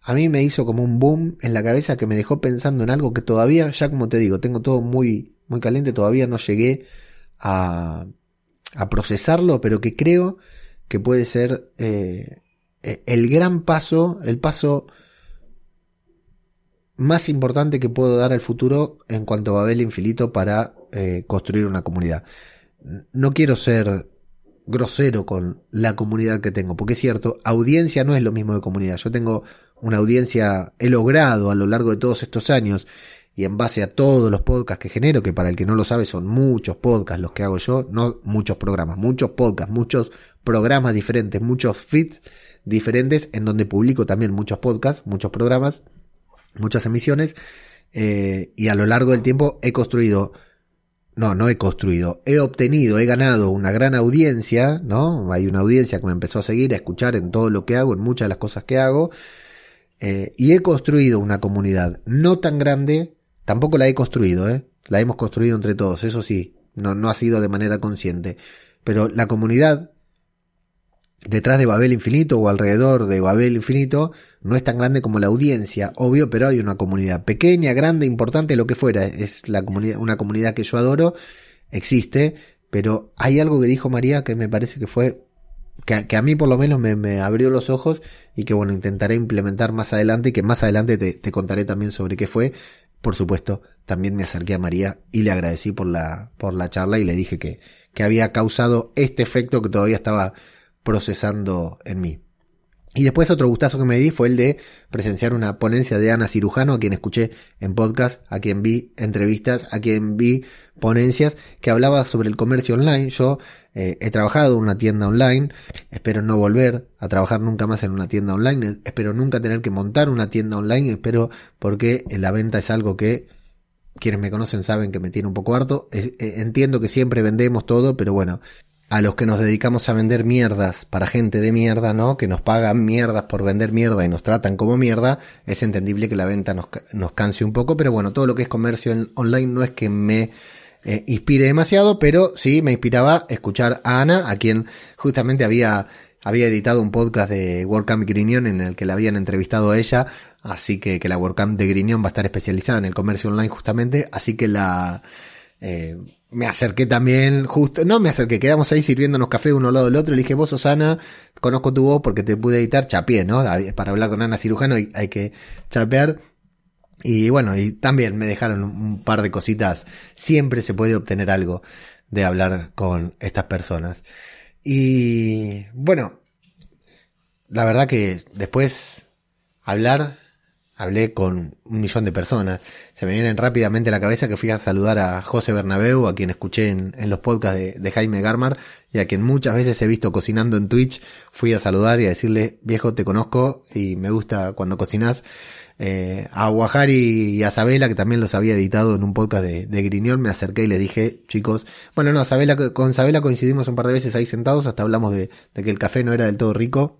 Speaker 1: a mí me hizo como un boom en la cabeza que me dejó pensando en algo que todavía, ya como te digo, tengo todo muy, muy caliente, todavía no llegué a, procesarlo, pero que creo que puede ser eh, e, el gran paso, el paso más importante que puedo dar al futuro en cuanto a Babel Infinito para eh, construir una comunidad. No quiero ser grosero con la comunidad que tengo, porque es cierto, audiencia no es lo mismo de comunidad. Yo tengo una audiencia he logrado a lo largo de todos estos años y en base a todos los podcasts que genero, que para el que no lo sabe son muchos podcasts los que hago yo, no muchos programas, muchos podcasts, muchos programas diferentes, muchos feeds diferentes en donde publico también muchos podcasts, muchos programas, muchas emisiones. eh, y a lo largo del tiempo he construido, no, no he construido, he obtenido, he ganado una gran audiencia, ¿no? Hay una audiencia que me empezó a seguir, a escuchar en todo lo que hago, en muchas de las cosas que hago, eh, y he construido una comunidad no tan grande, tampoco la he construido, ¿eh? La hemos construido entre todos, eso sí, no, no ha sido de manera consciente, pero la comunidad detrás de Babel Infinito o alrededor de Babel Infinito no es tan grande como la audiencia, obvio, pero hay una comunidad pequeña, grande, importante, lo que fuera, es la comunidad, una comunidad que yo adoro, existe, pero hay algo que dijo María que me parece que fue, que, a mí por lo menos me, abrió los ojos y que bueno, intentaré implementar más adelante y que más adelante te, te contaré también sobre qué fue. Por supuesto, también me acerqué a María y le agradecí por la, por la charla y le dije que, que había causado este efecto que todavía estaba procesando en mí. Y después otro gustazo que me di fue el de presenciar una ponencia de Ana Cirujano, a quien escuché en podcast, a quien vi entrevistas, a quien vi ponencias, que hablaba sobre el comercio online. Yo eh, he trabajado en una tienda online, espero no volver a trabajar nunca más en una tienda online, espero nunca tener que montar una tienda online, espero porque la venta es algo que quienes me conocen saben que me tiene un poco harto. Eh, entiendo que siempre vendemos todo, pero bueno, a los que nos dedicamos a vender mierdas para gente de mierda, ¿no? Que nos pagan mierdas por vender mierda y nos tratan como mierda, es entendible que la venta nos, nos canse un poco, pero bueno, todo lo que es comercio online no es que me eh, inspire demasiado, pero sí me inspiraba escuchar a Ana, a quien justamente había, había editado un podcast de WordCamp Grignon en el que la habían entrevistado a ella, así que, que la WordCamp de Grignon va a estar especializada en el comercio online justamente, así que la... Eh, me acerqué también, justo, no me acerqué, quedamos ahí sirviéndonos café uno al lado del otro, le dije, vos Ana, conozco tu voz porque te pude editar, chapeé, ¿no? Para hablar con Ana Cirujano hay, hay que chapear. Y bueno, y también me dejaron un par de cositas. Siempre se puede obtener algo de hablar con estas personas. Y bueno, la verdad que después hablar hablé con un millón de personas. Se me vienen rápidamente a la cabeza que fui a saludar a José Bernabeu, a quien escuché en, los podcasts de, Jaime Garmar y a quien muchas veces he visto cocinando en Twitch. Fui a saludar y a decirle, viejo, te conozco y me gusta cuando cocinas. Eh, a Guajari y a Sabela, que también los había editado en un podcast de, de Griñón, me acerqué y le dije, chicos, bueno, no, Sabela, con Sabela coincidimos un par de veces ahí sentados, hasta hablamos de, de que el café no era del todo rico.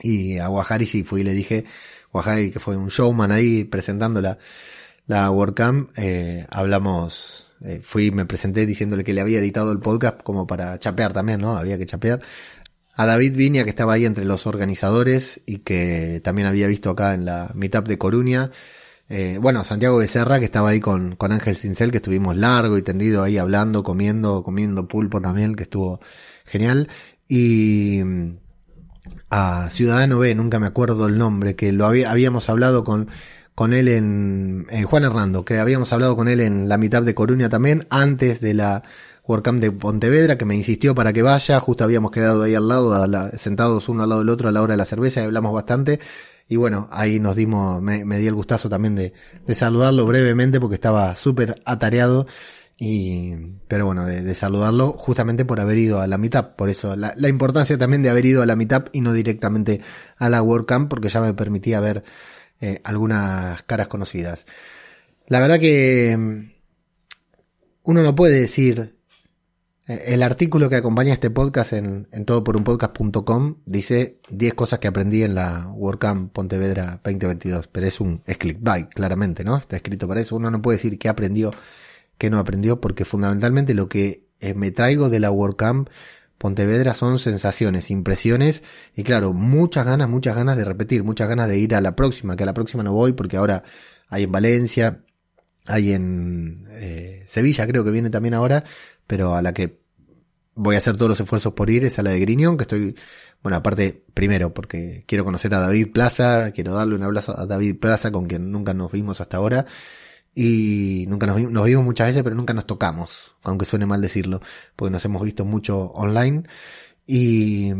Speaker 1: Y a Guajari sí fui y le dije, Wahai, que fue un showman ahí presentando la, la WordCamp, eh, hablamos, eh, fui, me presenté diciéndole que le había editado el podcast como para chapear también, ¿no? Había que chapear. A David Viña, que estaba ahí entre los organizadores y que también había visto acá en la Meetup de Coruña. Eh, bueno, Santiago Becerra, que estaba ahí con, con Ángel Cincel, que estuvimos largo y tendido ahí hablando, comiendo, comiendo pulpo también, que estuvo genial. Y, a Ciudadano B, nunca me acuerdo el nombre, que lo habíamos hablado con, con él en, Juan Hernando, que habíamos hablado con él en la mitad de Coruña también, antes de la WordCamp de Pontevedra, que me insistió para que vaya, justo habíamos quedado ahí al lado, sentados uno al lado del otro a la hora de la cerveza y hablamos bastante. Y bueno, ahí nos dimos, me, me di el gustazo también de, de saludarlo brevemente porque estaba súper atareado y, pero bueno, de, saludarlo justamente por haber ido a la mitad. Por eso la, importancia también de haber ido a la mitad y no directamente a la WordCamp, porque ya me permitía ver eh, algunas caras conocidas. La verdad que mm, uno no puede decir. Eh, el artículo que acompaña este podcast en, en todoporunpodcast.com dice 10 cosas que aprendí en la WordCamp Pontevedra 2022, pero es un es clickbait, claramente, ¿no? Está escrito para eso. Uno no puede decir que aprendió que no aprendió, porque fundamentalmente lo que eh, me traigo de la WordCamp Pontevedra son sensaciones, impresiones y claro, muchas ganas, muchas ganas de repetir, muchas ganas de ir a la próxima, que a la próxima no voy porque ahora hay en Valencia, hay en eh, Sevilla, creo que viene también ahora, pero a la que voy a hacer todos los esfuerzos por ir es a la de Griñón, que estoy, bueno, aparte, primero, porque quiero conocer a David Plaza, quiero darle un abrazo a David Plaza, con quien nunca nos vimos hasta ahora, y nunca nos, nos, vimos muchas veces, pero nunca nos tocamos, aunque suene mal decirlo, porque nos hemos visto mucho online. Y,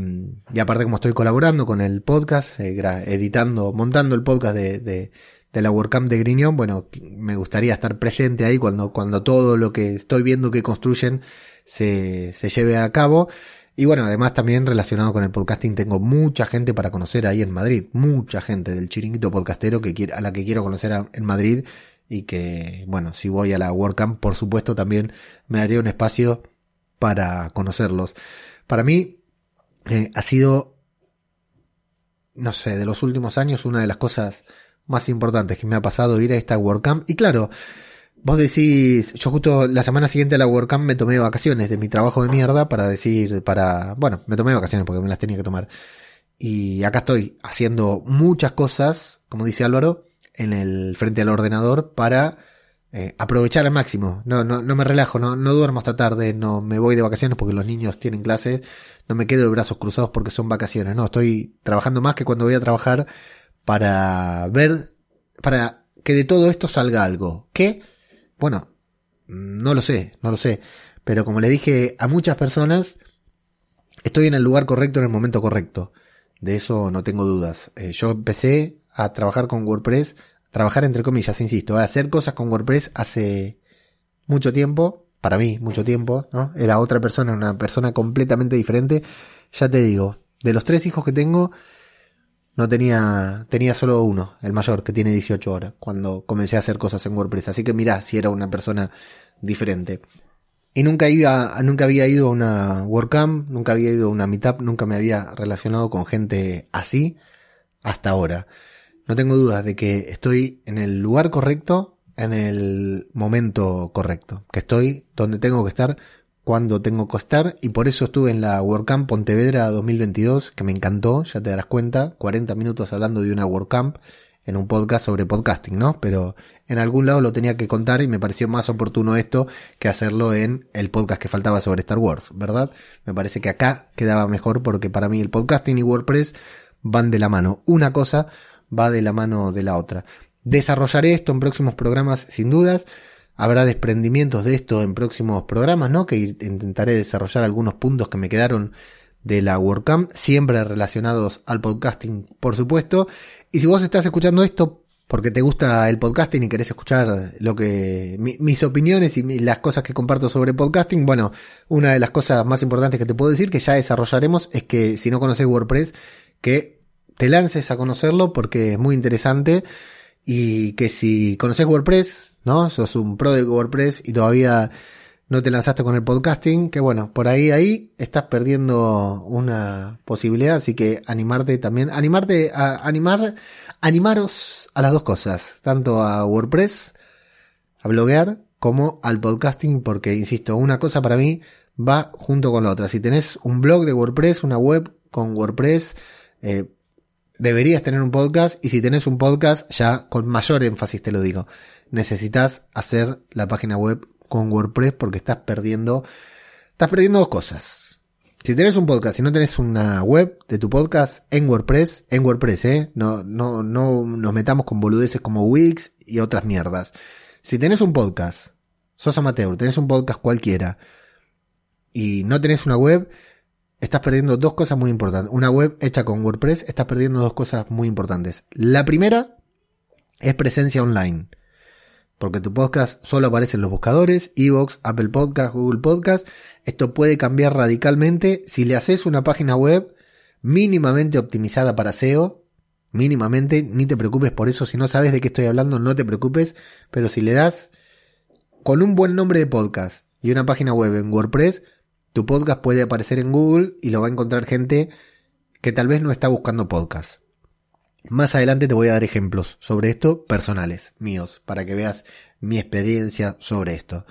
Speaker 1: aparte como estoy colaborando con el podcast, eh, editando, montando el podcast de, de, de la WordCamp de Griñón, bueno, me gustaría estar presente ahí cuando, cuando todo lo que estoy viendo que construyen se, se lleve a cabo. Y bueno, además también relacionado con el podcasting tengo mucha gente para conocer ahí en Madrid, mucha gente del chiringuito podcastero que quiere, a la que quiero conocer en Madrid y que, bueno, si voy a la WordCamp, por supuesto, también me daría un espacio para conocerlos. Para mí eh, ha sido, no sé, de los últimos años una de las cosas más importantes que me ha pasado ir a esta WordCamp. Y claro, vos decís, yo justo la semana siguiente a la WordCamp me tomé vacaciones de mi trabajo de mierda para decir, para, bueno, me tomé vacaciones porque me las tenía que tomar. Y acá estoy haciendo muchas cosas, como dice Álvaro, en el frente al ordenador para eh, aprovechar al máximo. No, no, no me relajo, no, no duermo hasta tarde, no me voy de vacaciones porque los niños tienen clases, no me quedo de brazos cruzados porque son vacaciones, no, estoy trabajando más que cuando voy a trabajar para ver, para que de todo esto salga algo. ¿Qué? Bueno, no lo sé, no lo sé, pero como le dije a muchas personas, estoy en el lugar correcto en el momento correcto. De eso no tengo dudas. Eh, yo empecé a trabajar con WordPress, trabajar entre comillas, insisto, a hacer cosas con WordPress hace mucho tiempo, para mí mucho tiempo, ¿no? Era otra persona, una persona completamente diferente. Ya te digo, de los tres hijos que tengo, no tenía, tenía solo uno, el mayor, que tiene 18 horas, cuando comencé a hacer cosas en WordPress. Así que mirá si era una persona diferente. Y nunca iba, nunca había ido a una WordCamp, nunca había ido a una Meetup, nunca me había relacionado con gente así hasta ahora no tengo dudas de que estoy en el lugar correcto, en el momento correcto, que estoy donde tengo que estar, cuando tengo que estar, y por eso estuve en la WordCamp Pontevedra 2022, que me encantó, ya te darás cuenta, 40 minutos hablando de una WordCamp en un podcast sobre podcasting, ¿no? Pero en algún lado lo tenía que contar y me pareció más oportuno esto que hacerlo en el podcast que faltaba sobre Star Wars, ¿verdad? Me parece que acá quedaba mejor porque para mí el podcasting y WordPress van de la mano. Una cosa va de la mano de la otra. Desarrollaré esto en próximos programas sin dudas. Habrá desprendimientos de esto en próximos programas, ¿no? Que intentaré desarrollar algunos puntos que me quedaron de la WordCamp, siempre relacionados al podcasting, por supuesto. Y si vos estás escuchando esto porque te gusta el podcasting y querés escuchar lo que mis opiniones y las cosas que comparto sobre podcasting, bueno, una de las cosas más importantes que te puedo decir que ya desarrollaremos es que si no conoces WordPress, que te lances a conocerlo porque es muy interesante y que si conoces WordPress, ¿no? Sos un pro de WordPress y todavía no te lanzaste con el podcasting, que bueno, por ahí, ahí estás perdiendo una posibilidad, así que animarte también, animarte a animar, animaros a las dos cosas, tanto a WordPress, a bloguear, como al podcasting, porque insisto, una cosa para mí va junto con la otra. Si tenés un blog de WordPress, una web con WordPress, eh, deberías tener un podcast y si tenés un podcast, ya con mayor énfasis te lo digo, necesitas hacer la página web con WordPress porque estás perdiendo, estás perdiendo dos cosas. Si tenés un podcast y no tenés una web de tu podcast en WordPress, en WordPress, eh, no, no, no nos metamos con boludeces como Wix y otras mierdas. Si tenés un podcast, sos amateur, tenés un podcast cualquiera y no tenés una web, estás perdiendo dos cosas muy importantes. Una web hecha con WordPress, estás perdiendo dos cosas muy importantes. La primera es presencia online. Porque tu podcast solo aparece en los buscadores, Evox, Apple Podcast, Google Podcast. Esto puede cambiar radicalmente si le haces una página web mínimamente optimizada para SEO. Mínimamente, ni te preocupes por eso. Si no sabes de qué estoy hablando, no te preocupes. Pero si le das con un buen nombre de podcast y una página web en WordPress, tu podcast puede aparecer en Google y lo va a encontrar gente que tal vez no está buscando podcast. Más adelante te voy a dar ejemplos sobre esto personales, míos, para que veas mi experiencia sobre esto.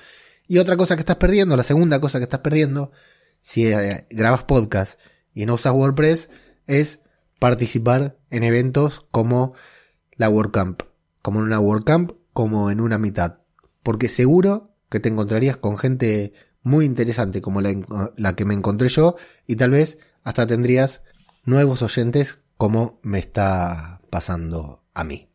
Speaker 1: Y otra cosa que estás perdiendo, la segunda cosa que estás perdiendo, si eh, grabas podcast y no usas WordPress, es participar en eventos como la WordCamp, como en una WordCamp, como en una mitad. Porque seguro que te encontrarías con gente muy interesante como la, que me encontré yo y tal vez hasta tendrías nuevos oyentes como me está pasando a mí.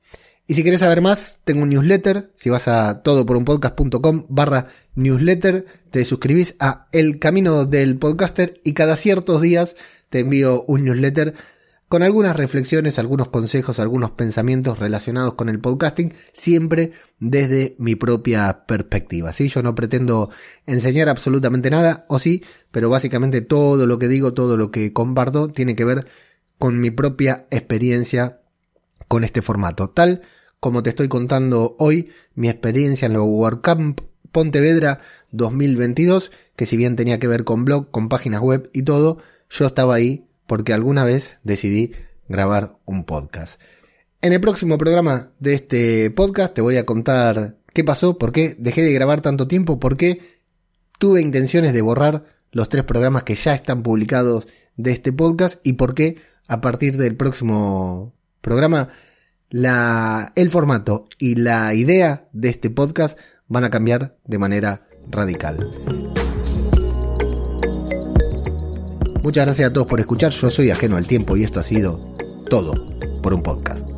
Speaker 1: Y si quieres saber más, tengo un newsletter. Si vas a todoporunpodcast.com barra newsletter, te suscribís a El Camino del Podcaster y cada ciertos días te envío un newsletter con algunas reflexiones, algunos consejos, algunos pensamientos relacionados con el podcasting, siempre desde mi propia perspectiva. ¿sí? Yo no pretendo enseñar absolutamente nada, o sí, pero básicamente todo lo que digo, todo lo que comparto, tiene que ver con mi propia experiencia con este formato, tal como te estoy contando hoy, mi experiencia en la WordCamp Pontevedra 2022, que si bien tenía que ver con blog, con páginas web y todo, yo estaba ahí porque alguna vez decidí grabar un podcast. En el próximo programa de este podcast te voy a contar qué pasó, por qué dejé de grabar tanto tiempo, por qué tuve intenciones de borrar los tres programas que ya están publicados de este podcast y por qué a partir del próximo programa el formato y la idea de este podcast van a cambiar de manera radical. Muchas gracias a todos por escuchar, yo soy ajeno al tiempo y esto ha sido todo por un podcast.